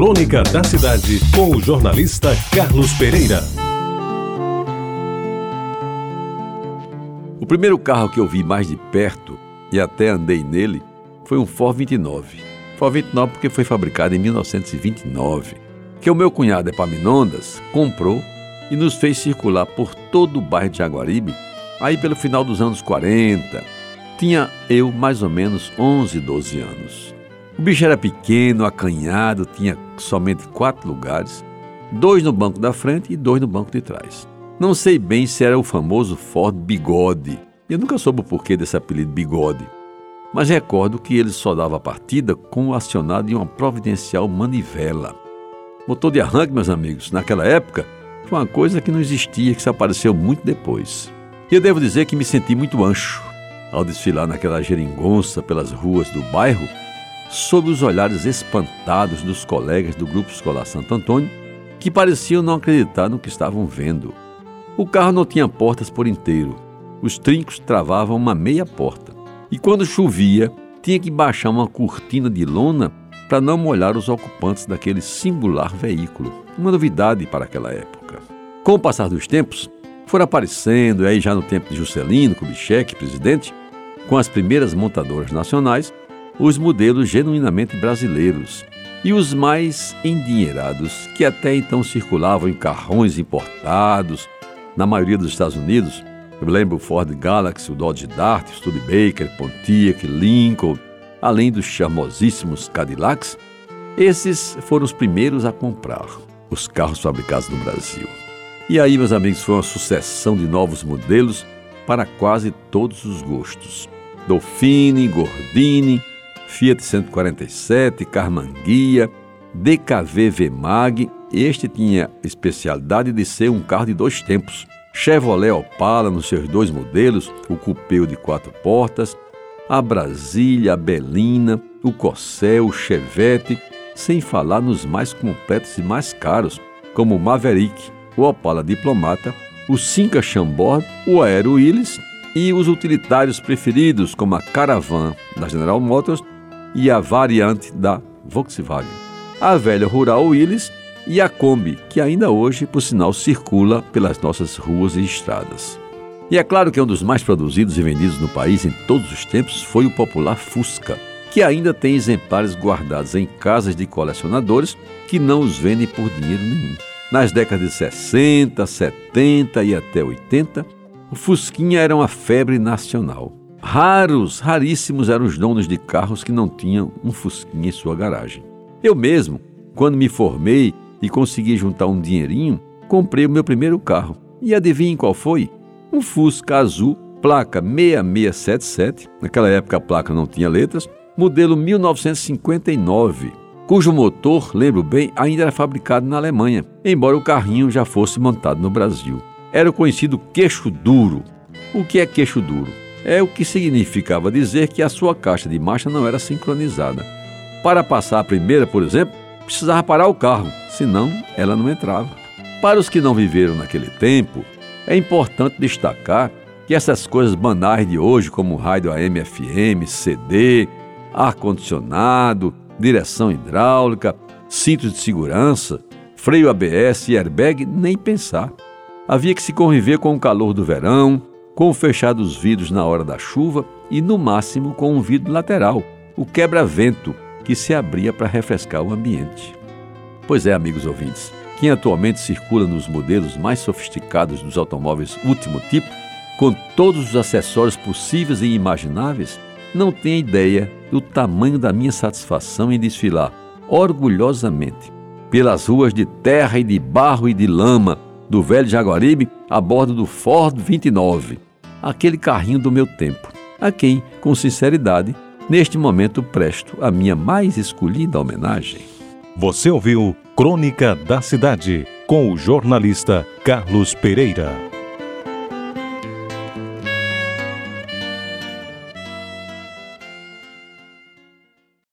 Crônica da Cidade, com o jornalista Carlos Pereira. O primeiro carro que eu vi mais de perto e até andei nele foi um Ford 29. Ford 29 porque foi fabricado em 1929, que o meu cunhado Epaminondas comprou e nos fez circular por todo o bairro de Jaguaribe, aí pelo final dos anos 40. Tinha eu mais ou menos 11, 12 anos. O bicho era pequeno, acanhado, tinha somente quatro lugares, dois no banco da frente e dois no banco de trás. Não sei bem se era o famoso Ford Bigode. Eu nunca soube o porquê desse apelido Bigode, mas recordo que ele só dava partida com o acionado de uma providencial manivela. Motor de arranque, meus amigos, naquela época, foi uma coisa que não existia, que se apareceu muito depois. E eu devo dizer que me senti muito ancho ao desfilar naquela geringonça pelas ruas do bairro sob os olhares espantados dos colegas do grupo escolar Santo Antônio, que pareciam não acreditar no que estavam vendo. O carro não tinha portas por inteiro. Os trincos travavam uma meia porta. E quando chovia, tinha que baixar uma cortina de lona para não molhar os ocupantes daquele singular veículo. Uma novidade para aquela época. Com o passar dos tempos, foram aparecendo, aí já no tempo de Juscelino Kubitschek, presidente, com as primeiras montadoras nacionais, os modelos genuinamente brasileiros e os mais endinheirados, que até então circulavam em carrões importados, na maioria dos Estados Unidos. Eu lembro o Ford Galaxy, o Dodge Dart, o Studebaker, Pontiac, Lincoln, além dos charmosíssimos Cadillacs. Esses foram os primeiros a comprar os carros fabricados no Brasil. E aí, meus amigos, foi uma sucessão de novos modelos para quase todos os gostos. Dolphine, Gordini, Fiat 147, Carmanguia, DKV V-Mag. Este tinha especialidade de ser um carro de dois tempos. Chevrolet Opala nos seus dois modelos, o Coupé de quatro portas, a Brasília, a Belina, o Corcel, o Chevette, sem falar nos mais completos e mais caros, como o Maverick, o Opala Diplomata, o Cinca Chambord, o Aero Willys e os utilitários preferidos, como a Caravan da General Motors e a variante da Volkswagen, a velha Rural Willys e a Kombi, que ainda hoje, por sinal, circula pelas nossas ruas e estradas. E é claro que um dos mais produzidos e vendidos no país em todos os tempos foi o popular Fusca, que ainda tem exemplares guardados em casas de colecionadores que não os vendem por dinheiro nenhum. Nas décadas de 60, 70 e até 80, o Fusquinha era uma febre nacional. Raros, raríssimos eram os donos de carros que não tinham um Fusquinha em sua garagem. Eu mesmo, quando me formei e consegui juntar um dinheirinho, comprei o meu primeiro carro. E adivinhem qual foi? Um Fusca azul, placa 6677, naquela época a placa não tinha letras, modelo 1959, cujo motor, lembro bem, ainda era fabricado na Alemanha, embora o carrinho já fosse montado no Brasil. Era o conhecido queixo duro. O que é queixo duro? É o que significava dizer que a sua caixa de marcha não era sincronizada. Para passar a primeira, por exemplo, precisava parar o carro, senão ela não entrava. Para os que não viveram naquele tempo, é importante destacar que essas coisas banais de hoje, como rádio AM, FM, CD, ar-condicionado, direção hidráulica, cintos de segurança, freio ABS e airbag, nem pensar. Havia que se conviver com o calor do verão, com fechados vidros na hora da chuva e, no máximo, com um vidro lateral, o quebra-vento, que se abria para refrescar o ambiente. Pois é, amigos ouvintes, quem atualmente circula nos modelos mais sofisticados dos automóveis último tipo, com todos os acessórios possíveis e imagináveis, não tem ideia do tamanho da minha satisfação em desfilar orgulhosamente pelas ruas de terra e de barro e de lama do velho Jaguaribe a bordo do Ford 29 aquele carrinho do meu tempo, a quem, com sinceridade, neste momento presto a minha mais escolhida homenagem. Você ouviu Crônica da Cidade com o jornalista Carlos Pereira.